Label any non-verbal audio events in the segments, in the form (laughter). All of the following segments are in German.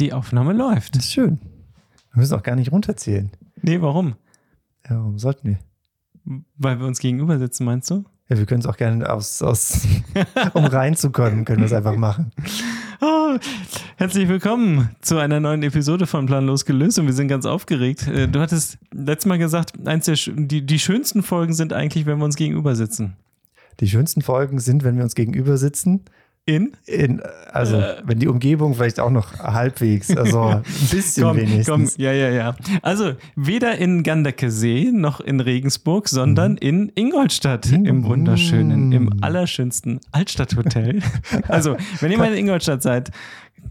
Die Aufnahme läuft. Das ist schön. Wir müssen auch gar nicht runterzählen. Nee, warum? Ja, warum sollten wir? Weil wir uns gegenüber sitzen, meinst du? Ja, wir können es auch gerne aus, aus (laughs) um reinzukommen, können wir es einfach machen. Oh, herzlich willkommen zu einer neuen Episode von Planlos gelöst und wir sind ganz aufgeregt. Äh, du hattest letztes Mal gesagt, eins der, die, die schönsten Folgen sind eigentlich, wenn wir uns gegenüber sitzen. Die schönsten Folgen sind, wenn wir uns gegenüber sitzen. In? In, also, äh. wenn die Umgebung vielleicht auch noch halbwegs, also (laughs) ein bisschen komm, wenigstens. Komm, ja, ja, ja. Also, weder in Gandakesee noch in Regensburg, sondern mhm. in Ingolstadt mhm. im wunderschönen, im allerschönsten Altstadthotel. (laughs) also, wenn ihr mal in Ingolstadt seid,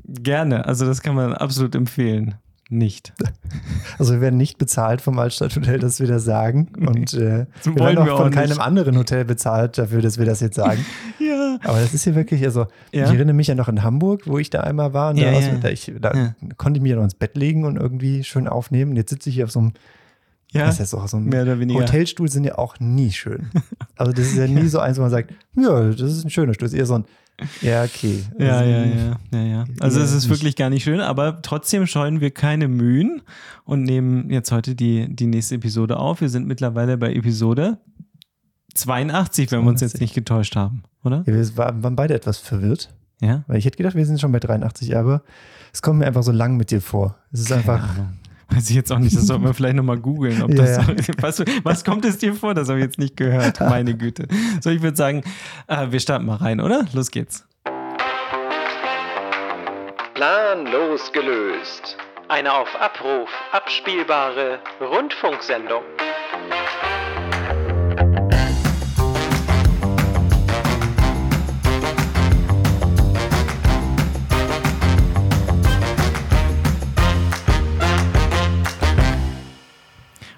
gerne. Also, das kann man absolut empfehlen nicht. (laughs) Also wir werden nicht bezahlt vom Altstadthotel, dass wir das sagen. Und äh, wir werden auch von keinem anderen Hotel bezahlt dafür, dass wir das jetzt sagen. (laughs) ja. Aber das ist hier wirklich, also ja. ich erinnere mich ja noch in Hamburg, wo ich da einmal war. Und ja, da, ja. da, ich, da konnte ich mich ja noch ins Bett legen und irgendwie schön aufnehmen. Jetzt sitze ich hier auf so einem ja, das heißt auch so ein mehr oder weniger. Hotelstuhl sind ja auch nie schön. (laughs) Also das ist ja nie so eins, wo man sagt, ja, das ist ein schöner Stuhl. Das ist eher so ein, ja, okay. Ja, also, ja, ja, ja, ja. Also es ist wirklich gar nicht schön, aber trotzdem scheuen wir keine Mühen und nehmen jetzt heute die, die nächste Episode auf. Wir sind mittlerweile bei Episode 82, wenn 82. wir uns jetzt nicht getäuscht haben, oder? Ja, wir waren beide etwas verwirrt. Ja. Weil ich hätte gedacht, wir sind schon bei 83, aber es kommt mir einfach so lang mit dir vor. Es ist einfach. Weiß ich jetzt auch nicht, das sollten wir vielleicht nochmal googeln. Ob ja, ja. (laughs) was, was, kommt es dir vor? Das habe ich jetzt nicht gehört. Meine Güte. So, ich würde sagen, äh, wir starten mal rein, oder? Los geht's. Planlos gelöst. Eine auf Abruf abspielbare Rundfunksendung.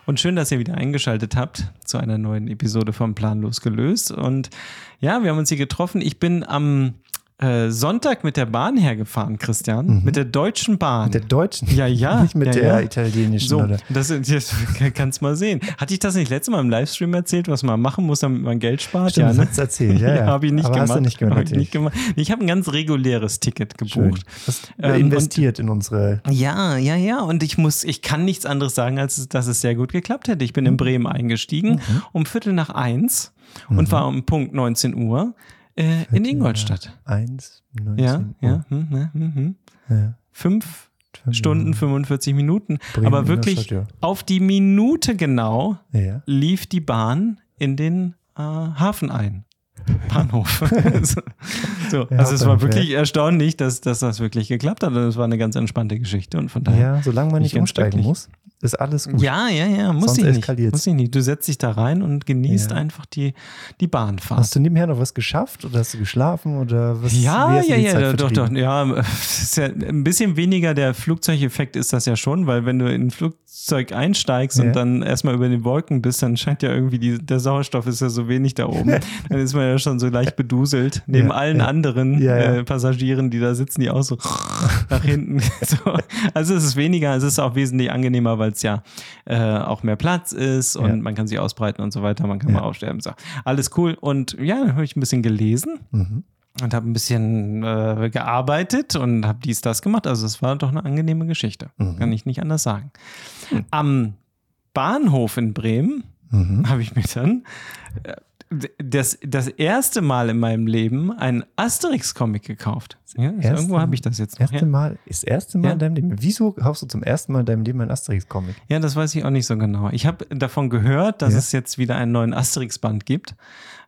Und schön, dass ihr wieder eingeschaltet habt zu einer neuen Episode von Planlos gelöst. Und ja, wir haben uns hier getroffen. Ich bin am äh, Sonntag mit der Bahn hergefahren, Christian. Mhm. Mit der Deutschen Bahn. Mit der Deutschen? Ja, ja. Nicht mit ja, der ja. italienischen, so, oder? Das, das (laughs) kannst mal sehen. Hatte ich das nicht letztes Mal im Livestream erzählt, was man machen muss, damit man Geld spart? Stimmt, ja, ne? das erzählt, ja, (laughs) ja. habe ich nicht Aber gemacht. Hast du nicht gemacht, hab ich nicht gemacht. Ich habe ein ganz reguläres Ticket gebucht. Hast ähm, investiert und, in unsere. Ja, ja, ja. Und ich muss, ich kann nichts anderes sagen, als dass es sehr gut geklappt hätte. Ich bin in Bremen eingestiegen mhm. um Viertel nach eins mhm. und war um Punkt 19 Uhr äh, in Ingolstadt. 1, 19 ja, Uhr. Ja, hm, hm, hm, ja. Fünf Stunden, 45 Minuten. Bremen, aber wirklich ja. auf die Minute genau ja. lief die Bahn in den äh, Hafen ein. Bahnhof. (laughs) so, so. Ja, also es war wirklich erstaunlich, dass, dass das wirklich geklappt hat. Und es war eine ganz entspannte Geschichte und von daher. Ja, solange man nicht umsteigen muss, ist alles gut. Ja, ja, ja, muss Sonst ich nicht. Muss ich nicht. Du setzt dich da rein und genießt Ja. einfach die, die Bahnfahrt. Hast du nebenher noch was geschafft oder hast du geschlafen oder was? Ja, ja, ja, Zeit doch, doch. Ja, (laughs) ja ein bisschen weniger der Flugzeugeffekt ist das ja schon, weil wenn du in ein Flugzeug einsteigst Ja. und dann erstmal über den Wolken bist, dann scheint ja irgendwie die, der Sauerstoff ist ja so wenig da oben. (laughs) dann ist man ja schon so leicht beduselt. Neben Ja, allen ja. anderen Ja, ja. Äh, Passagieren, die da sitzen, die auch so nach hinten. (laughs) so. Also es ist weniger, es ist auch wesentlich angenehmer, weil es ja äh, auch mehr Platz ist und Ja. man kann sich ausbreiten und so weiter, man kann Ja. mal aufsterben. So. Alles cool. Und ja, dann habe ich ein bisschen gelesen Mhm. und habe ein bisschen äh, gearbeitet und habe dies, das gemacht. Also es war doch eine angenehme Geschichte. Mhm. Kann ich nicht anders sagen. Am Bahnhof in Bremen Mhm. habe ich mir dann äh, das, das erste Mal in meinem Leben einen Asterix-Comic gekauft. Ja, also Erste- irgendwo habe ich das jetzt noch. Erste Ja. Mal, ist das erste Mal Ja. in deinem Leben. Wieso kaufst du zum ersten Mal in deinem Leben einen Asterix-Comic? ja, das weiß ich auch nicht so genau. Ich habe davon gehört, dass Ja. es jetzt wieder einen neuen Asterix-Band gibt.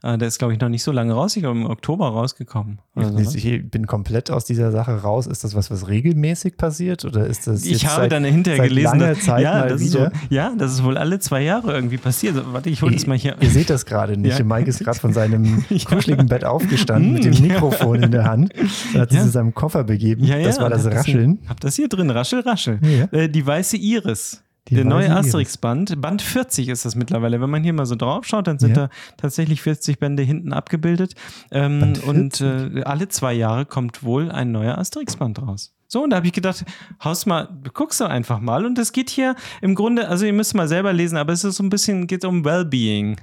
Äh, der ist, glaube ich, noch nicht so lange raus. Ich glaube, im Oktober rausgekommen. Ne? Ich bin komplett aus dieser Sache raus. Ist das was, was regelmäßig passiert oder ist das Ich habe seit, dann hinterher gelesen, dass, Zeit ja, mal das wieder? wohl, ja, das ist wohl alle zwei Jahre irgendwie passiert. So, Warte, ich hole das mal hier. Ihr seht das gerade nicht. Mike ist gerade von (laughs) seinem kuscheligen Bett aufgestanden mit (laughs) dem. Mikrofon in der Hand. (laughs) Hat Ja. zu seinem Koffer begeben. Ja, ja, das war das Rascheln. hab das hier drin, Raschel, Raschel. Äh, die weiße Iris. Die der neue. Asterix-Band, Band 40 ist das mittlerweile. Wenn man hier mal so drauf schaut, dann sind Ja. da tatsächlich 40 Bände hinten abgebildet. Ähm, und äh, alle zwei Jahre kommt wohl ein neuer Asterix-Band raus. So, und da habe ich gedacht, haus mal, guckst du einfach mal. Und es geht hier im Grunde, also ihr müsst mal selber lesen, aber es ist so ein bisschen, geht um Wellbeing.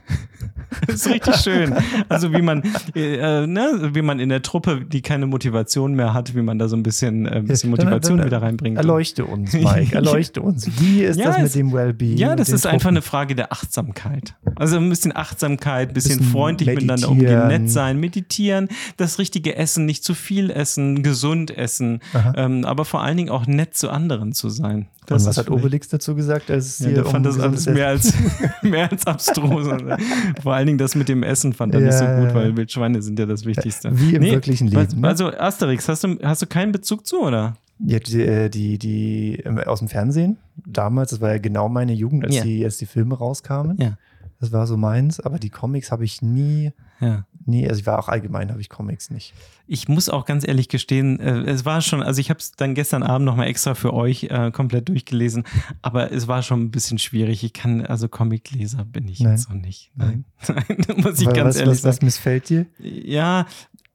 das (laughs) ist richtig schön. Also wie man, äh, ne, wie man in der Truppe, die keine Motivation mehr hat, wie man da so ein bisschen, äh, bisschen Motivation dann, dann, wieder reinbringt. Erleuchte uns, (laughs) Mike, erleuchte uns. Wie ist ja, das mit dem Wellbeing? Ja, das ist Truppen? einfach eine Frage der Achtsamkeit. Also ein bisschen Achtsamkeit, ein bisschen, bisschen freundlich miteinander umgehen, nett sein, meditieren, das richtige Essen, nicht zu viel essen, gesund essen. Ähm, ähm, aber vor allen Dingen auch nett zu anderen zu sein. Das Und was hat Obelix dazu gesagt? Als ja, der fand das alles mehr als, (laughs) (laughs) mehr als abstrus. (laughs) vor allen Dingen das mit dem Essen fand er ja, nicht so gut, weil Wildschweine sind ja das Wichtigste. Wie im nee, wirklichen Leben. Ne? Also Asterix, hast du, hast du keinen Bezug zu, oder? Ja, die, äh, die, die, ähm, aus dem Fernsehen damals, das war ja genau meine Jugend, als, ja. die, als die Filme rauskamen. Ja. Das war so meins, aber die Comics habe ich nie, ja. nie, also ich war auch allgemein, habe ich Comics nicht. Ich muss auch ganz ehrlich gestehen, äh, es war schon, also ich habe es dann gestern Abend nochmal extra für euch äh, komplett durchgelesen, aber es war schon ein bisschen schwierig. Ich kann, also Comicleser bin ich Nein. jetzt noch nicht. Nein, Nein. (laughs) muss ich Weil ganz was, ehrlich was, sagen. Was missfällt dir? Ja,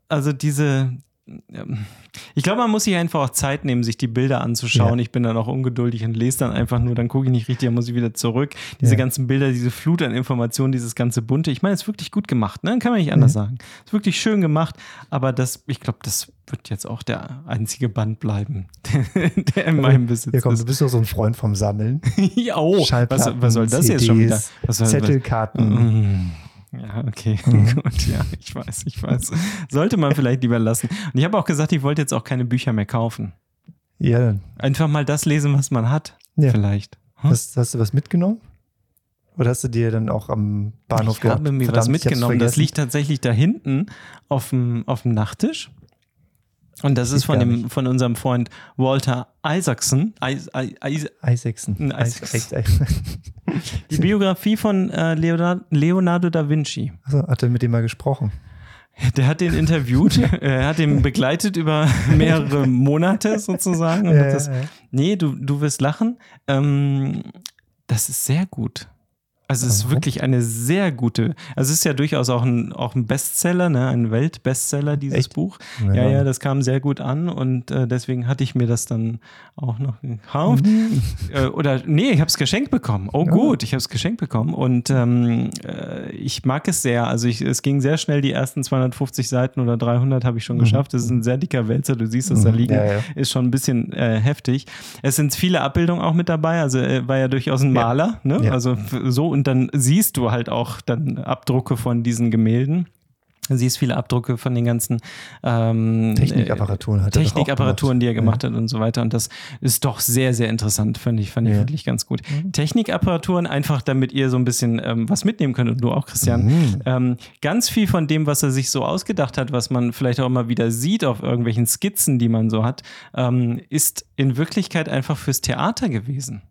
also diese, ich glaube, man muss sich einfach auch Zeit nehmen, sich die Bilder anzuschauen. Ja. Ich bin dann auch ungeduldig und lese dann einfach nur, dann gucke ich nicht richtig, dann muss ich wieder zurück. Diese ja. ganzen Bilder, diese Flut an Informationen, dieses ganze Bunte. Ich meine, es ist wirklich gut gemacht, ne? Kann man nicht anders ja. sagen. Es ist wirklich schön gemacht, aber das, ich glaube, das wird jetzt auch der einzige Band bleiben, (laughs) der in meinem Besitz ja, komm, ist. Du bist doch so ein Freund vom Sammeln. (laughs) ja, oh, was, was, soll das CDs, jetzt schon wieder? Was soll, Zettelkarten. Was, mm. Ja, okay, (laughs) mhm. gut, ja, ich weiß, ich weiß. Sollte man vielleicht lieber lassen. Und ich habe auch gesagt, ich wollte jetzt auch keine Bücher mehr kaufen. Ja. Einfach mal das lesen, was man hat, ja. vielleicht. Hm? Hast, hast, du was mitgenommen? Oder hast du dir dann auch am Bahnhof Ich habe mir Verdammt, was mitgenommen. Das liegt tatsächlich da hinten auf dem, auf dem Nachttisch. Und das ist von, dem, von unserem Freund Walter Isaacson. Is, Is, Isaacson. Isaacson. (laughs) Die Biografie von äh, Leonardo da Vinci. Also hat er mit dem mal gesprochen? Der hat den interviewt, (laughs) (laughs) er hat ihn begleitet über mehrere Monate sozusagen. Ja, das, ja, ja. Nee, du, du wirst lachen. Ähm, das ist sehr gut. Also es ist wirklich eine sehr gute, also es ist ja durchaus auch ein, auch ein Bestseller, ne? ein Weltbestseller, dieses Echt? Buch. Ja. ja, ja, das kam sehr gut an und äh, deswegen hatte ich mir das dann auch noch gekauft. Mhm. (laughs) Äh, oder nee, ich habe es geschenkt bekommen. Oh ja. gut, ich habe es geschenkt bekommen und ähm, äh, ich mag es sehr. Also ich, es ging sehr schnell, die ersten 250 Seiten oder 300 habe ich schon mhm. geschafft. Das ist ein sehr dicker Wälzer, du siehst es da mhm. liegen. Ja, ist schon ein bisschen äh, heftig. Es sind viele Abbildungen auch mit dabei, also er war ja durchaus ein Maler, ne? also so und dann siehst du halt auch dann Abdrucke von diesen Gemälden. Du siehst viele Abdrucke von den ganzen ähm, Technikapparaturen, hat Technikapparaturen, die er gemacht ja. hat und so weiter. Und das ist doch sehr, sehr interessant, fand ich, fand ich ja. wirklich ganz gut. Mhm. Technikapparaturen, einfach damit ihr so ein bisschen ähm, was mitnehmen könnt und du auch, Christian. Mhm. Ähm, ganz viel von dem, was er sich so ausgedacht hat, was man vielleicht auch immer wieder sieht auf irgendwelchen Skizzen, die man so hat, ähm, ist in Wirklichkeit einfach fürs Theater gewesen.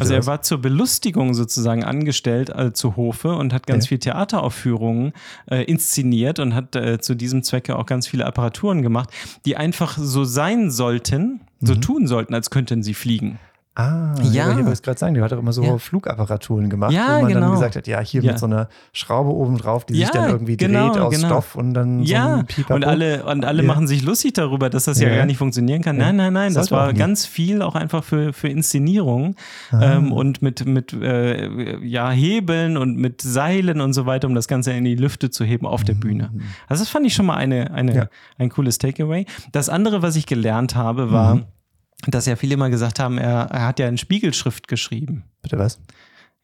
Also er war zur Belustigung sozusagen angestellt äh, zu Hofe und hat ganz ja. viel Theateraufführungen äh, inszeniert und hat äh, zu diesem Zwecke auch ganz viele Apparaturen gemacht, die einfach so sein sollten, so mhm. tun sollten, als könnten sie fliegen. Ah, ja. Ich wollte es gerade sagen, der hat auch immer so ja. Flugapparaturen gemacht, ja, wo man genau. dann gesagt hat, ja, hier ja. mit so einer Schraube oben drauf, die sich dann irgendwie genau, dreht aus genau. Stoff und dann ja. so ein Pipapo. Und alle, und alle machen sich lustig darüber, dass das ja, gar nicht funktionieren kann. Nein, nein, nein, das, das war ganz viel auch einfach für, für Inszenierung ah. ähm, und mit, mit äh, ja, Hebeln und mit Seilen und so weiter, um das Ganze in die Lüfte zu heben auf der mhm. Bühne. Also das fand ich schon mal eine, eine, ein cooles Takeaway. Das andere, was ich gelernt habe, war, mhm dass ja viele immer gesagt haben, er, er hat ja in Spiegelschrift geschrieben. Bitte was?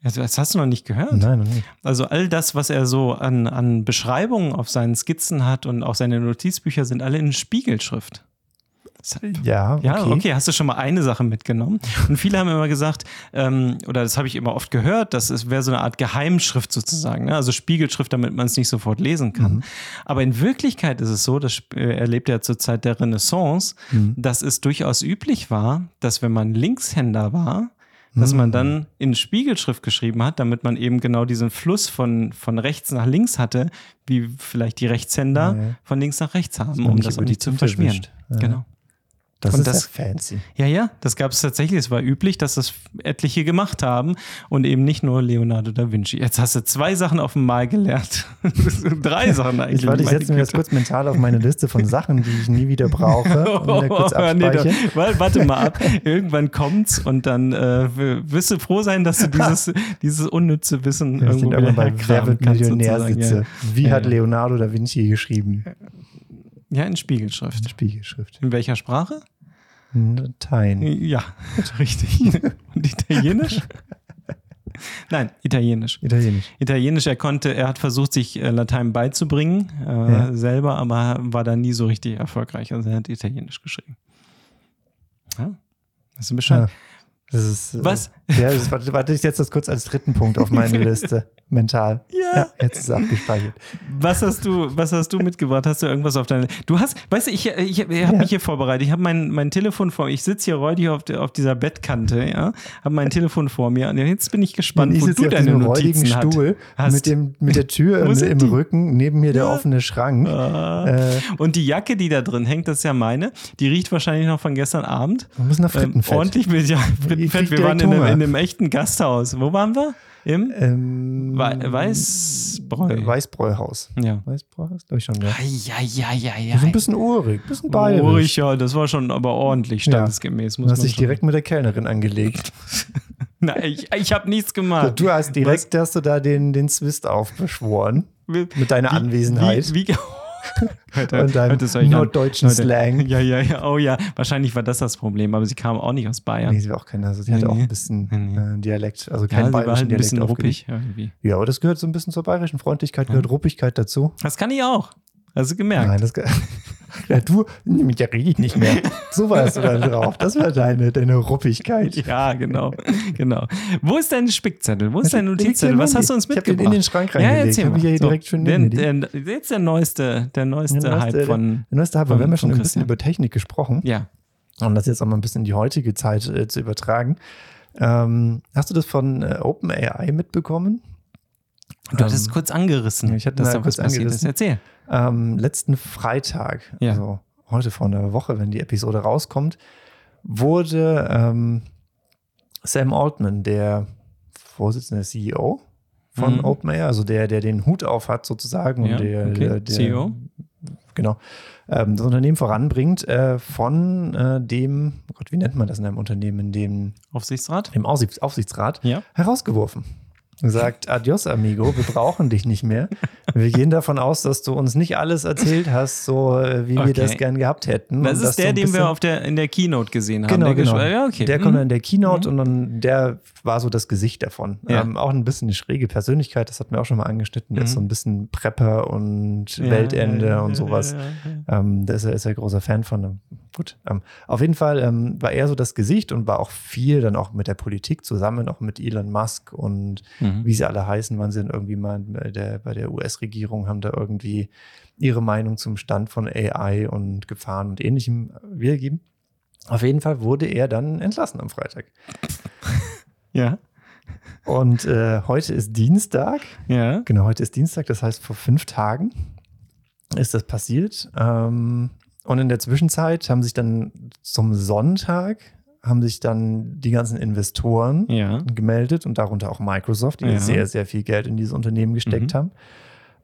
Das hast du noch nicht gehört? Nein, noch nicht. Also all das, was er so an, an Beschreibungen auf seinen Skizzen hat und auch seine Notizbücher sind alle in Spiegelschrift. Ja, okay. ja, okay, hast du schon mal eine Sache mitgenommen. Und viele haben immer gesagt, ähm, oder das habe ich immer oft gehört, das wäre so eine Art Geheimschrift sozusagen, ne? also Spiegelschrift, damit man es nicht sofort lesen kann. Mhm. Aber in Wirklichkeit ist es so, das erlebt ja zur Zeit der Renaissance, mhm. dass es durchaus üblich war, dass wenn man Linkshänder war, dass man dann mhm. in Spiegelschrift geschrieben hat, damit man eben genau diesen Fluss von, von rechts nach links hatte, wie vielleicht die Rechtshänder ja, ja. von links nach rechts haben, um das um die zu verschmieren. Ja. Genau. Das und ist das, fancy. Ja, ja, das gab es tatsächlich. Es war üblich, dass das etliche gemacht haben und eben nicht nur Leonardo da Vinci. Jetzt hast du zwei Sachen auf dem Mal gelernt. (laughs) Drei Sachen eigentlich. Ich, warte, ich setze mir jetzt kurz mental auf meine Liste von Sachen, die ich nie wieder brauche. (laughs) Und kurz oh, nee, doch, warte mal ab. (laughs) Irgendwann kommt's und dann äh, wirst du froh sein, dass du dieses, dieses unnütze Wissen ja, irgendwo wieder bei Wer wird Millionär sitze. Ja. Wie ja, hat Leonardo da Vinci geschrieben? Ja, in Spiegelschrift. In Spiegelschrift. In welcher Sprache? Latein. Ja, (laughs) richtig. Und Italienisch? Nein, Italienisch. Italienisch. Italienisch, er konnte, er hat versucht, sich äh, Latein beizubringen, äh, ja. selber, aber war da nie so richtig erfolgreich. Also er hat Italienisch geschrieben. Ja, das ist Bescheid. Ja. Ist, äh, Was? Ja, das warte, warte ich jetzt das kurz als dritten Punkt auf meine (laughs) Liste. Mental. Ja. ja. Jetzt ist es abgespeichert. Was hast du, was hast du mitgebracht? Hast du irgendwas auf deine. Du hast, weißt du, ich, ich, ich habe ja. mich hier vorbereitet. Ich habe mein, mein Telefon vor mir. Ich sitze hier räudig auf, auf dieser Bettkante, ja. Habe mein Telefon vor mir. Und jetzt bin ich gespannt, ich wo du deine Notizen Stuhl hast. Mit, dem, mit der Tür (laughs) im, im Rücken, neben mir der ja. offene Schrank. Ah. Äh. Und die Jacke, die da drin hängt, das ist ja meine. Die riecht wahrscheinlich noch von gestern Abend. Wir müssen nach Frittenfett. Ähm, ordentlich mit, ja, Frittenfett. Wir waren in einem, in einem echten Gasthaus. Wo waren wir? Im ähm, Weißbräu. Weißbräuhaus. Ja. Weißbräuhaus, glaube ich schon, ja. Ja, ja, ja, ja. Das ist ein bisschen urig, ein bisschen bayerisch. Urig, ja, das war schon aber ordentlich standesgemäß. Muss du hast dich direkt mit der Kellnerin angelegt. (laughs) Nein, ich, ich habe nichts gemacht. Du hast direkt, Was? hast du da den, den Zwist aufbeschworen. Mit deiner wie, Anwesenheit. Wie, wie, heute, und deinem norddeutschen heute, Slang. Ja, ja, ja. Oh ja, wahrscheinlich war das das Problem, aber sie kam auch nicht aus Bayern. Nee, sie war auch keine, also sie hatte auch ein bisschen nee. äh, Dialekt, also kein ja, bayerischen halt ein Dialekt bisschen ruppig irgendwie. Ja, aber das gehört so ein bisschen zur bayerischen Freundlichkeit, gehört ja. Ruppigkeit dazu. Das kann ich auch. Hast du gemerkt? Nein, das (laughs) Ja, du, mit dir rede ich nicht mehr. So warst du dann drauf. Das war deine, deine Ruppigkeit. Ja, genau. genau. Wo ist dein Spickzettel? Wo ist dein Notizzettel? Was hast du uns mitgebracht? Ich habe den in den Schrank reingelegt. Ja, erzähl mal. Hier so, direkt schön der, der, jetzt der neueste, der neueste, der neueste Hype von. Der neueste Hype, weil wir haben ja schon ein bisschen über Technik gesprochen. Ja. Um das jetzt auch mal ein bisschen in die heutige Zeit äh, zu übertragen. Ähm, hast du das von äh, OpenAI mitbekommen? Du hattest es ähm, kurz angerissen. Ich hatte das da kurz angerissen. Erzähl. Ähm, letzten Freitag, ja. also heute vor einer Woche, wenn die Episode rauskommt, wurde ähm, Sam Altman, der Vorsitzende CEO von mhm. OpenAI, also der, der den Hut auf hat sozusagen ja, und der, okay. der, der CEO. Genau. Ähm, das Unternehmen voranbringt, äh, von äh, dem, oh Gott, wie nennt man das in einem Unternehmen, in dem Aufsichtsrat? Im Aufsichtsrat ja. herausgeworfen sagt, adios amigo, wir brauchen dich nicht mehr. (laughs) Wir gehen davon aus, dass du uns nicht alles erzählt hast, so äh, wie okay. wir das gern gehabt hätten. Das ist der, den wir auf der, in der Keynote gesehen haben. Genau, der genau. Ja, okay. Der mhm. kommt in der Keynote mhm. und dann, der war so das Gesicht davon. Ja. Ähm, auch ein bisschen eine schräge Persönlichkeit, das hatten wir auch schon mal angeschnitten. Der mhm. ist so ein bisschen Prepper und ja, Weltende ja, und sowas. Ähm, da ist er, ist er großer Fan von. Gut. Ähm, auf jeden Fall ähm, war er so das Gesicht und war auch viel dann auch mit der Politik zusammen, auch mit Elon Musk und mhm. wie sie alle heißen, waren sie dann irgendwie mal bei der, bei der US-Regierung, haben da irgendwie ihre Meinung zum Stand von AI und Gefahren und ähnlichem wiedergegeben. Auf jeden Fall wurde er dann entlassen am Freitag. (laughs) Ja. Und äh, heute ist Dienstag. Ja. Genau, heute ist Dienstag, das heißt vor fünf Tagen ist das passiert. Ähm, und in der Zwischenzeit haben sich dann zum Sonntag haben sich dann die ganzen Investoren ja. gemeldet und darunter auch Microsoft, die ja. sehr, sehr viel Geld in dieses Unternehmen gesteckt mhm. haben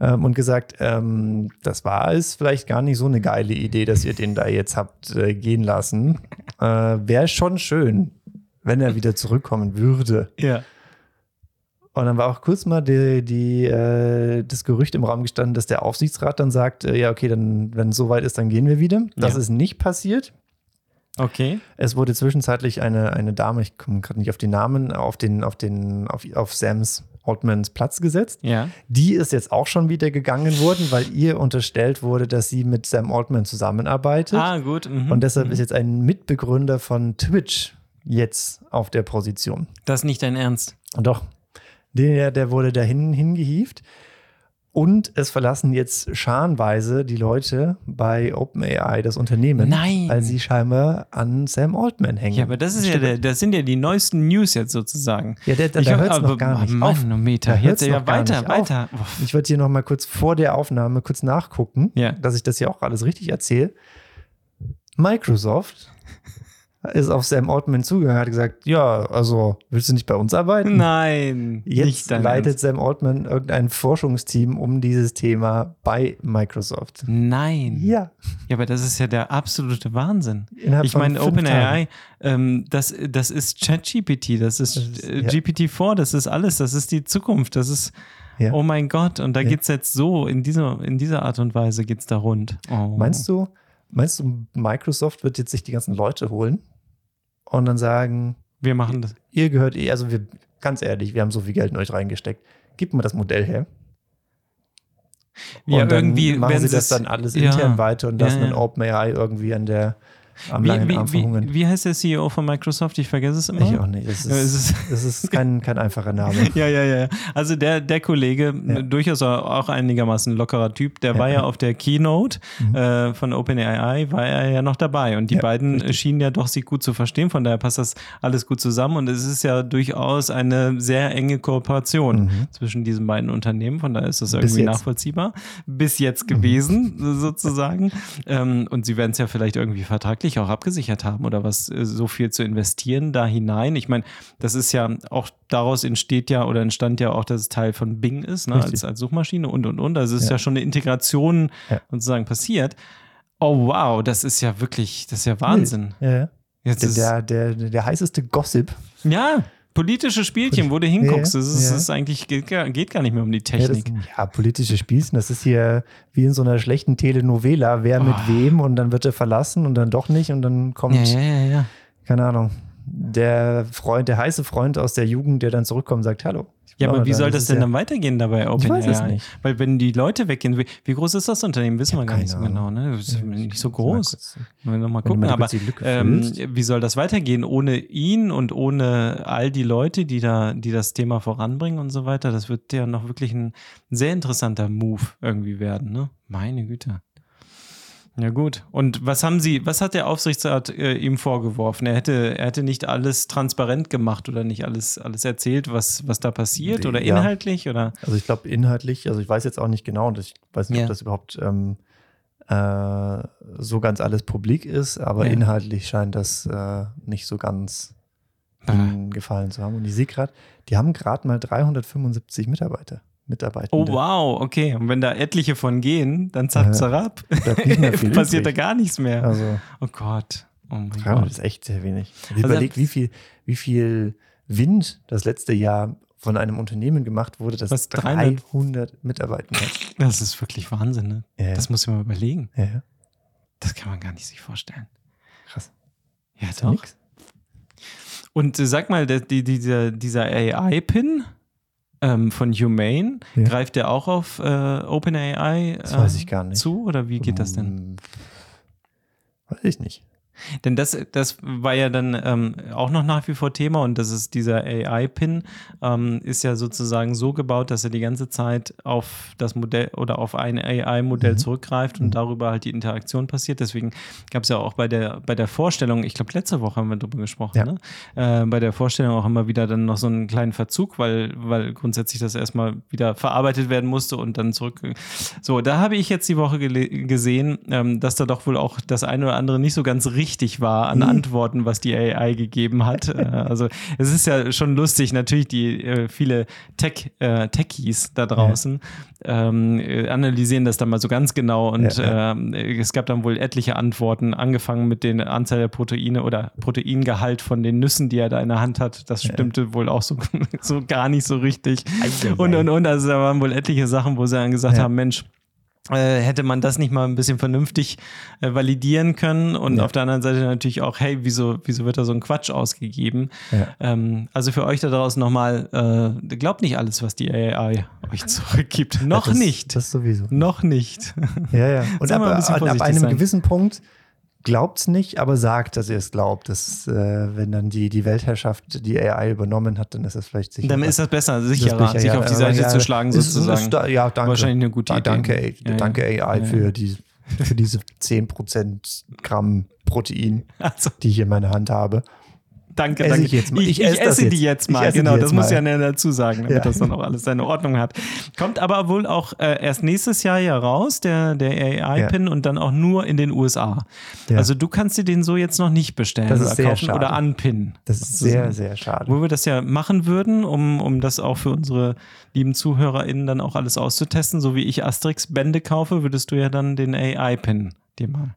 ähm, und gesagt, ähm, das war es vielleicht gar nicht so eine geile Idee, dass ihr den da jetzt habt äh, gehen lassen. Äh, Wäre schon schön, wenn er wieder zurückkommen würde. Ja. Und dann war auch kurz mal die, die, äh, das Gerücht im Raum gestanden, dass der Aufsichtsrat dann sagt, äh, ja, okay, dann, wenn es soweit ist, dann gehen wir wieder. Das ja. ist nicht passiert. Okay. Es wurde zwischenzeitlich eine, eine Dame, ich komme gerade nicht auf den Namen, auf den, auf den, auf, auf Sams Altmans Platz gesetzt. Ja. Die ist jetzt auch schon wieder gegangen worden, weil ihr unterstellt wurde, dass sie mit Sam Altman zusammenarbeitet. Ah, gut. Mhm. Und deshalb mhm. ist jetzt ein Mitbegründer von Twitch jetzt auf der Position. Das ist nicht dein Ernst. Doch. Der, der wurde dahin hingehievt. Und es verlassen jetzt scharenweise die Leute bei OpenAI das Unternehmen, Nein. weil sie scheinbar an Sam Altman hängen. Ja, aber das ist ja, der, das sind ja die neuesten News jetzt sozusagen. Ja, der, der, der hört es noch gar nicht Manometer. auf. Jetzt ja weiter, weiter. Auf. Ich würde hier noch mal kurz vor der Aufnahme kurz nachgucken, ja. dass ich das hier auch alles richtig erzähle. Microsoft ist auf Sam Altman zugegangen, hat gesagt, ja, also willst du nicht bei uns arbeiten? Nein. Jetzt leitet. Sam Altman irgendein Forschungsteam um dieses Thema bei Microsoft. Nein. Ja. Ja, aber das ist ja der absolute Wahnsinn. Innerhalb ich meine, OpenAI, ähm, das, das ist ChatGPT, das ist, das ist äh, ja. GPT-4, das ist alles, das ist die Zukunft, das ist ja. Oh mein Gott, und da ja. geht es jetzt so, in dieser, in dieser Art und Weise geht es da rund. Oh. Meinst du, meinst du, Microsoft wird jetzt sich die ganzen Leute holen und dann sagen, wir machen das. Ihr gehört eh, also wir, ganz ehrlich, wir haben so viel Geld in euch reingesteckt. Gib mir das Modell her. Ja, und irgendwie machen sie das dann alles intern ja, weiter und lassen ja, ja. dann OpenAI irgendwie an der am wie, wie, wie, wie, heißt der CEO von Microsoft? Ich vergesse es immer. Ich auch nicht. Es ist, es ist kein, (laughs) kein einfacher Name. ja, ja, ja. Also der, der Kollege, ja. durchaus auch einigermaßen lockerer Typ, der ja. war ja auf der Keynote mhm. äh, von OpenAI, war er ja noch dabei. Und die ja, beiden richtig. schienen ja doch sich gut zu verstehen. Von daher passt das alles gut zusammen. Und es ist ja durchaus eine sehr enge Kooperation mhm. zwischen diesen beiden Unternehmen. Von daher ist das irgendwie nachvollziehbar. Bis jetzt gewesen, mhm. (laughs) sozusagen. Ähm, und sie werden es ja vielleicht irgendwie vertraglich wirklich auch abgesichert haben oder was äh, so viel zu investieren da hinein. Ich meine, das ist ja auch daraus entsteht ja oder entstand ja auch, dass es Teil von Bing ist, ne, als, als Suchmaschine und und und. Also es ist ja. ja schon eine Integration ja. sozusagen passiert. Oh wow, das ist ja wirklich, das ist ja Wahnsinn. Ja. Jetzt der, der, der, der heißeste Gossip. Ja politische Spielchen, wo du hinguckst. Das ist, ja. ist eigentlich, geht gar, geht gar, nicht mehr um die Technik. Ja, das, ja, politische Spielchen, das ist hier wie in so einer schlechten Telenovela, wer oh. mit wem und dann wird er verlassen und dann doch nicht und dann kommt, keine Ahnung, der Freund, der heiße Freund aus der Jugend, der dann zurückkommt und sagt, hallo, ja, aber wie soll das denn ja dann weitergehen dabei? Ich weiß es nicht. Weil wenn die Leute weggehen, wie, wie groß ist das Unternehmen, wissen wir gar nicht so genau. Ne? Das ist ja, nicht so groß. Mal, wir mal gucken. Aber ähm, wie soll das weitergehen ohne ihn und ohne all die Leute, die da, die das Thema voranbringen und so weiter? Das wird ja noch wirklich ein sehr interessanter Move irgendwie werden. Ne? Meine Güte. Ja, gut. Und was haben Sie, was hat der Aufsichtsrat äh, ihm vorgeworfen? Er hätte, er hätte nicht alles transparent gemacht oder nicht alles, alles erzählt, was, was da passiert oder ja. inhaltlich? Oder? Also ich glaube inhaltlich, also ich weiß jetzt auch nicht genau und ich weiß nicht, ja. ob das überhaupt ähm, äh, so ganz alles publik ist, aber ja. inhaltlich scheint das äh, nicht so ganz gefallen zu haben. Und ich sehe gerade, die haben gerade mal 375 Mitarbeiter. Mitarbeitende. Oh wow, okay. Und wenn da etliche von gehen, dann zack, zack ab. Passiert da gar nichts mehr. Also, oh Gott. Oh mein Gott. Das ist echt sehr wenig. Also überlegt, wie viel, wie Wind das letzte Jahr von einem Unternehmen gemacht wurde, das Was, 300, 300 Mitarbeiter hat. Das ist wirklich Wahnsinn, ne? Ja, das muss ich mal überlegen. Ja. Das kann man gar nicht sich vorstellen. Krass. Ja, doch. Nix. Und äh, sag mal, der, die, dieser, dieser AI-Pin, ähm, von Humane. Ja. Greift der auch auf äh, OpenAI äh, zu oder wie geht das denn? Hm, weiß ich nicht. Denn das, das war ja dann ähm, auch noch nach wie vor Thema und das ist dieser AI-Pin, ähm, ist ja sozusagen so gebaut, dass er die ganze Zeit auf das Modell oder auf ein AI-Modell mhm. zurückgreift und mhm. darüber halt die Interaktion passiert. Deswegen gab es ja auch bei der, bei der Vorstellung, ich glaube, letzte Woche haben wir darüber gesprochen, ja. ne? äh, bei der Vorstellung auch immer wieder dann noch so einen kleinen Verzug, weil, weil grundsätzlich das erstmal wieder verarbeitet werden musste und dann zurück. So, da habe ich jetzt die Woche gesehen, ähm, dass da doch wohl auch das eine oder andere nicht so ganz richtig richtig war an mhm. Antworten, was die AI gegeben hat. (laughs) Äh, also es ist ja schon lustig, natürlich die äh, viele Tech, äh, Techies da draußen ja. ähm, äh, analysieren das dann mal so ganz genau und ja, ja. Äh, es gab dann wohl etliche Antworten, angefangen mit den Anzahl der Proteine oder Proteingehalt von den Nüssen, die er da in der Hand hat. Das stimmte wohl auch so, (laughs) so gar nicht so richtig. Und und und, also da waren wohl etliche Sachen, wo sie dann gesagt haben, Mensch, hätte man das nicht mal ein bisschen vernünftig äh, validieren können und ja. auf der anderen Seite natürlich auch, hey, wieso, wieso wird da so ein Quatsch ausgegeben? Ja. Ähm, also für euch da draußen nochmal, äh, glaubt nicht alles, was die AI euch zurückgibt. Noch das, nicht. Das sowieso. Noch nicht. Ja, ja. (laughs) Und ab, ein ab, einem sein. gewissen Punkt glaubt es nicht, aber sagt, dass ihr es glaubt. Dass, äh, wenn dann die, die Weltherrschaft die AI übernommen hat, dann ist das vielleicht sicher. Dann ist das besser, sicherer, das sich ja, auf die Seite ja, zu schlagen, sozusagen. Ist, ja, danke. Wahrscheinlich eine gute Idee. Danke, ja, danke AI für, die, für diese 10% Gramm Protein, (laughs) also. die ich in meiner Hand habe. Danke, danke. Ich, jetzt mal. ich, ich, ich esse die jetzt mal. Genau, das muss ja dazu sagen, damit ja. das dann auch alles seine Ordnung hat. Kommt aber wohl auch äh, erst nächstes Jahr ja raus, der, der AI-Pin, ja. und dann auch nur in den USA. Ja. Also du kannst dir den so jetzt noch nicht bestellen das ist oder kaufen schade. oder anpinnen. Das ist sehr, sehr schade. Wo wir das ja machen würden, um, um das auch für unsere lieben ZuhörerInnen dann auch alles auszutesten, so wie ich Asterix-Bände kaufe, würdest du ja dann den AI-Pin dir mal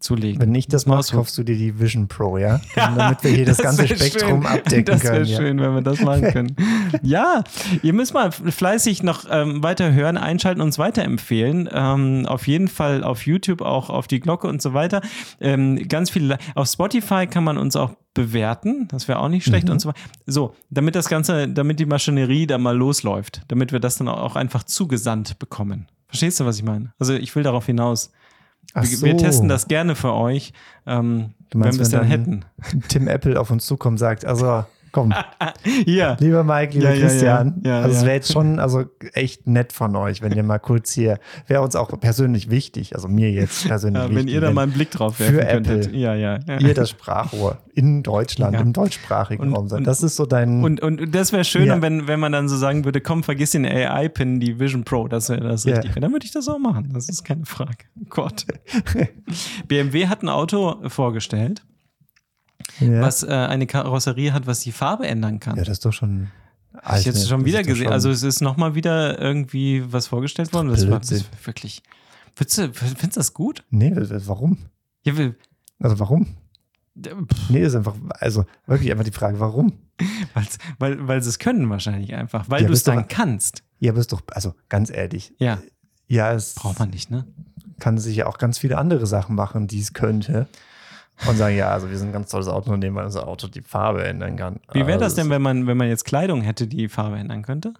zulegen. Wenn nicht das machst, kaufst du dir die Vision Pro, ja? (laughs) Damit wir hier das, das ganze Spektrum schön. abdecken das können. Das wäre schön, wenn wir das machen (laughs) können. ja, ihr müsst mal fleißig noch ähm, weiter hören, einschalten, uns weiterempfehlen. Ähm, auf jeden Fall auf YouTube, auch auf die Glocke und so weiter. Ähm, ganz viele, auf Spotify kann man uns auch bewerten, das wäre auch nicht schlecht mhm. und so weiter. So, damit das Ganze, damit die Maschinerie da mal losläuft, damit wir das dann auch einfach zugesandt bekommen. Verstehst du, was ich meine? Also ich will darauf hinaus. Wir, so. wir, testen das gerne für euch, ähm, meinst, wenn wir es dann hätten. Tim Apple auf uns zukommt und sagt, also Komm. (laughs) ja. Lieber Mike, lieber ja, Christian. Ja, ja. also es wäre jetzt schon also echt nett von euch, wenn ihr mal kurz hier, wäre uns auch persönlich wichtig, also mir jetzt persönlich wichtig. Wenn ihr da mal einen Blick drauf werfen für könntet. Apple, ja, ja, Ihr das Sprachrohr in Deutschland, im deutschsprachigen Raum sein. Das ist so dein. Und, und das wäre schön, wenn, wenn man dann so sagen würde, komm, vergiss den AI-Pin, die Vision Pro, das wäre das richtig. Dann würde ich das auch machen. Das ist keine Frage. Gott. (laughs) BMW hat ein Auto vorgestellt ja. was äh, eine Karosserie hat, was die Farbe ändern kann. Ja, das ist doch schon. Hab ich jetzt schon wieder gesehen. Schon also es ist nochmal wieder irgendwie was vorgestellt worden. Das war das wirklich. Findest du, findest du das gut? Nee, warum? Ja, also warum? Nee, ist einfach, also wirklich einfach die Frage, warum? (laughs) Weil's, weil, weil sie es können wahrscheinlich einfach, weil ja, du es dann doch, kannst. Ja, aber ist doch, also ganz ehrlich. Ja. Ja, es. Braucht man nicht, ne? Kann sich ja auch ganz viele andere Sachen machen, die es könnte und sagen, ja, also wir sind ein ganz tolles Autounternehmen, weil unser Auto die Farbe ändern kann. Wie wäre das also denn, wenn man, wenn man jetzt Kleidung hätte, die Farbe ändern könnte?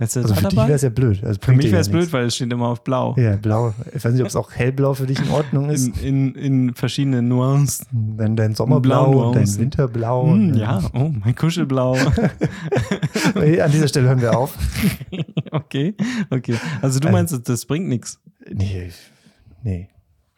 also für dich wäre es ja blöd. Also für mich wäre es ja blöd, weil es steht immer auf blau. Ja, blau. Ich weiß nicht, ob es auch hellblau für dich in Ordnung ist. In, in, in verschiedenen Nuancen. Wenn dein Sommerblau, dein Winterblau. Hm, ja, oh, mein Kuschelblau. (laughs) An dieser Stelle hören wir auf. (laughs) okay, okay. Also du meinst, das bringt nichts? Nee, nee.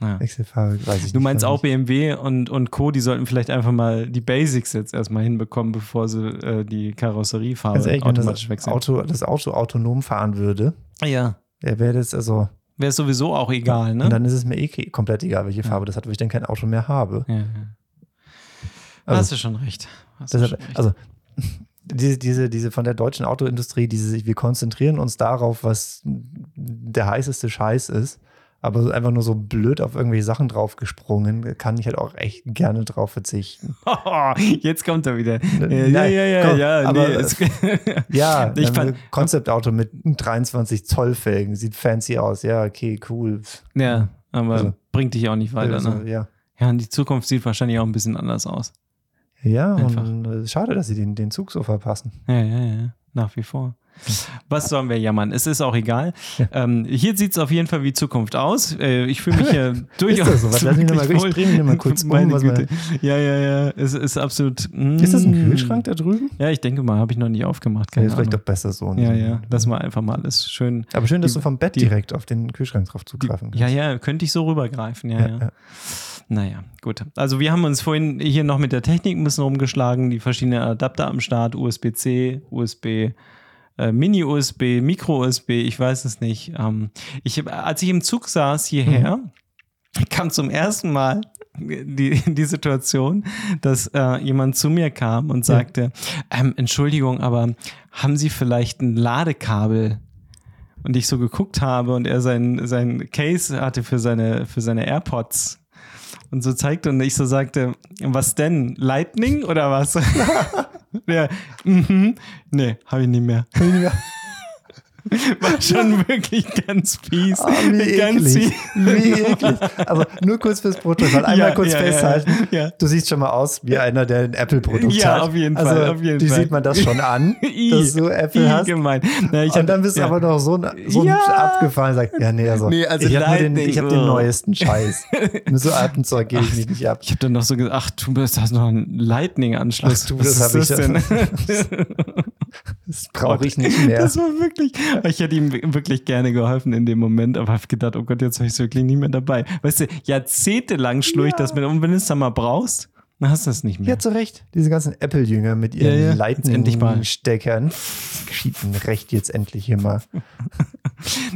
Ja. Wechselfarbe, weiß ich Du meinst auch BMW und, und Co., die sollten vielleicht einfach mal die Basics jetzt erstmal hinbekommen, bevor sie äh, die Karosseriefarbe also echt, automatisch wenn das wechseln. Auto, das Auto autonom fahren würde, ja. wäre das also. Wäre es sowieso auch egal, ne? Und dann ist es mir eh komplett egal, welche Farbe ja. das hat, weil ich dann kein Auto mehr habe. Ja, ja. Also, Hast du schon recht. Hast deshalb, schon recht. Also, (laughs) diese, diese, diese von der deutschen Autoindustrie, diese, wir konzentrieren uns darauf, was der heißeste Scheiß ist aber einfach nur so blöd auf irgendwelche Sachen draufgesprungen, kann ich halt auch echt gerne drauf verzichten. (laughs) jetzt kommt er wieder. Ja, ja, ja, komm, ja. Aber, nee, (laughs) ja, (laughs) ich fand Konzeptauto mit 23 Zoll Felgen, sieht fancy aus. Ja, okay, cool. Ja, aber also, bringt dich auch nicht weiter. Also, ne? Ja. Ja, und die Zukunft sieht wahrscheinlich auch ein bisschen anders aus. Ja, Einfach. und schade, dass sie den, den Zug so verpassen. Ja, ja, ja, nach wie vor. Was sollen wir jammern? Es ist auch egal. Ja. Ähm, hier sieht es auf jeden Fall wie Zukunft aus. Äh, ich fühle mich hier durchaus. (laughs) Ist das so? Was, lass mich noch mal, ich drehe mich mal kurz um. Was Güte. Ja, ja, ja. Es ist absolut. Mm, ist das ein Kühlschrank da drüben? Ja, ich denke mal. Habe ich noch nicht aufgemacht. Keine ja, ist vielleicht doch besser so. Ja, ja. Lass mal einfach mal alles schön. Aber schön, dass die, du vom Bett direkt auf den Kühlschrank drauf zugreifen kannst. Ja, ja. Könnte ich so rübergreifen. ja. ja. ja. Naja, gut. Also wir haben uns vorhin hier noch mit der Technik ein bisschen rumgeschlagen, die verschiedenen Adapter am Start, USB-C, USB, äh, Mini-USB, Micro-USB, ich weiß es nicht. Ähm, ich, als ich im Zug saß hierher, mhm. kam zum ersten Mal die, die Situation, dass äh, jemand zu mir kam und sagte, ja. ähm, Entschuldigung, aber haben Sie vielleicht ein Ladekabel? Und ich so geguckt habe und er sein, sein Case hatte für seine, für seine AirPods und so zeigte und ich so sagte, was denn? Lightning oder was? (laughs) ja, mhm. Nee, habe ich nicht mehr. Hab ich nicht mehr. War schon (laughs) wirklich ganz fies. Oh, wie ganz eklig. Wie eklig. Also nur kurz fürs Protokoll. Einmal ja, kurz ja, festhalten. Ja, du siehst schon mal aus wie einer, der ein Apple-Produkt hat. Ja, auf jeden also, Fall. Auf jeden die Fall. sieht man das schon an, (laughs) dass du Apple hast. Gemein. Na, und dann bist du aber noch so, so abgefallen und sagst, ja, nee, also, nee, also ich habe den, hab den neuesten Scheiß. (laughs) Mit so alten Zeug gehe ich mich nicht ab. Ich habe dann noch so gesagt, ach, du hast noch einen Lightning-Anschluss. Du, das habe ich denn? Das brauche ich nicht mehr. Das war wirklich, ich hätte ihm wirklich gerne geholfen in dem Moment, aber habe gedacht, oh Gott, jetzt habe ich es wirklich nicht mehr dabei. Weißt du, jahrzehntelang schlug ich das mit, und wenn du es dann mal brauchst, Dann hast du das nicht mehr. Ja, zu Recht. Diese ganzen Apple-Jünger mit ihren ja, ja. Lightning-Steckern schieben recht jetzt endlich hier mal. (laughs)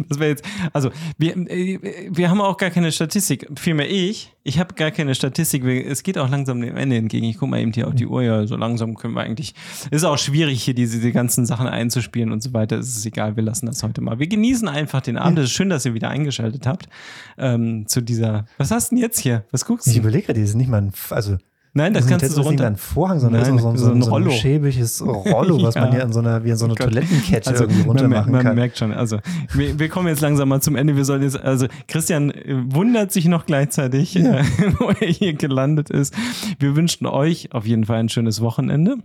Das wäre jetzt, also wir, äh, wir haben auch gar keine Statistik, vielmehr ich. Ich habe gar keine Statistik. Es geht auch langsam dem Ende entgegen. Ich gucke mal eben hier auf die Uhr. Ja, so langsam können wir eigentlich. Ist auch schwierig, hier diese, diese ganzen Sachen einzuspielen und so weiter. Es ist egal, wir lassen das heute mal. Wir genießen einfach den Abend. Es ist schön, dass ihr wieder eingeschaltet habt. Ähm, zu dieser. Was hast du denn jetzt hier? Was guckst du? Ich überlege gerade, das ist nicht mal ein. Also Nein, das, kannst du so runter. Nicht ein Vorhang, sondern Nein, so, so, so, ein, so ein schäbiges (laughs) Rollo, was ja. man hier in so einer, wie in so einer Toilettenkette also, irgendwie runter man, machen man kann. Man merkt schon, also wir, wir, kommen jetzt langsam mal zum Ende. Wir sollen jetzt, also Christian wundert sich noch gleichzeitig, ja. (laughs) wo er hier gelandet ist. Wir wünschen euch auf jeden Fall ein schönes Wochenende.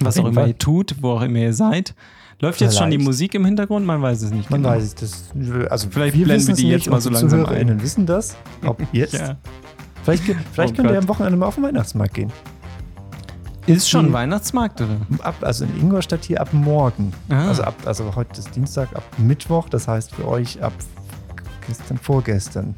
Was auch immer ihr tut, wo auch immer ihr seid. Läuft jetzt schon die Musik im Hintergrund? Man weiß es nicht. Man genau. weiß es. Das, also Vielleicht blenden wir die jetzt mal so langsam ein. wissen das. Ob (laughs) jetzt. ja. Vielleicht, (laughs) vielleicht oh könnt ihr am Wochenende mal auf den Weihnachtsmarkt gehen. Ist schon hm. Weihnachtsmarkt, oder? Ab, also in Ingolstadt hier ab morgen. Ah. Also, ab, also heute ist Dienstag, ab Mittwoch, das heißt für euch ab gestern, vorgestern.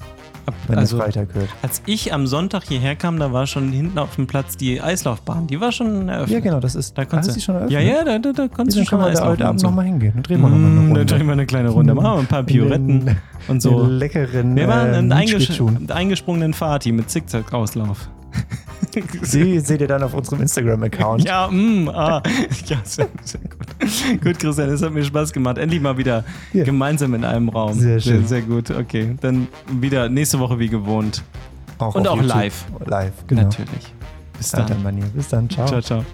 Ab, wenn also, Freitag hört. Als ich am Sonntag hierher kam, da war schon hinten auf dem Platz die Eislaufbahn. Die war schon eröffnet. Ja, genau, das ist. Da kannst du schon eröffnet. Ja, ja, da, da, da ja, du schon mal heute Abend so. nochmal hingehen. Dann drehen wir mm, nochmal eine Runde. Dann drehen wir eine kleine Runde. Machen wir ein paar Pirouetten und so. Leckeren. Wir waren äh, einen einges eingesprungenen Fati mit Zickzack-Auslauf. Sie seht ihr dann auf unserem Instagram-Account. Ja, mm, ah. (laughs) ja sehr, sehr gut. Gut, Christian, es hat mir Spaß gemacht. Endlich mal wieder ja. gemeinsam in einem Raum. Sehr schön. Sehr, sehr, gut. Okay, dann wieder nächste Woche wie gewohnt. Auch Und auch YouTube. live. Live, genau. Natürlich. Bis dann. Bis dann. Ciao. Ciao, ciao.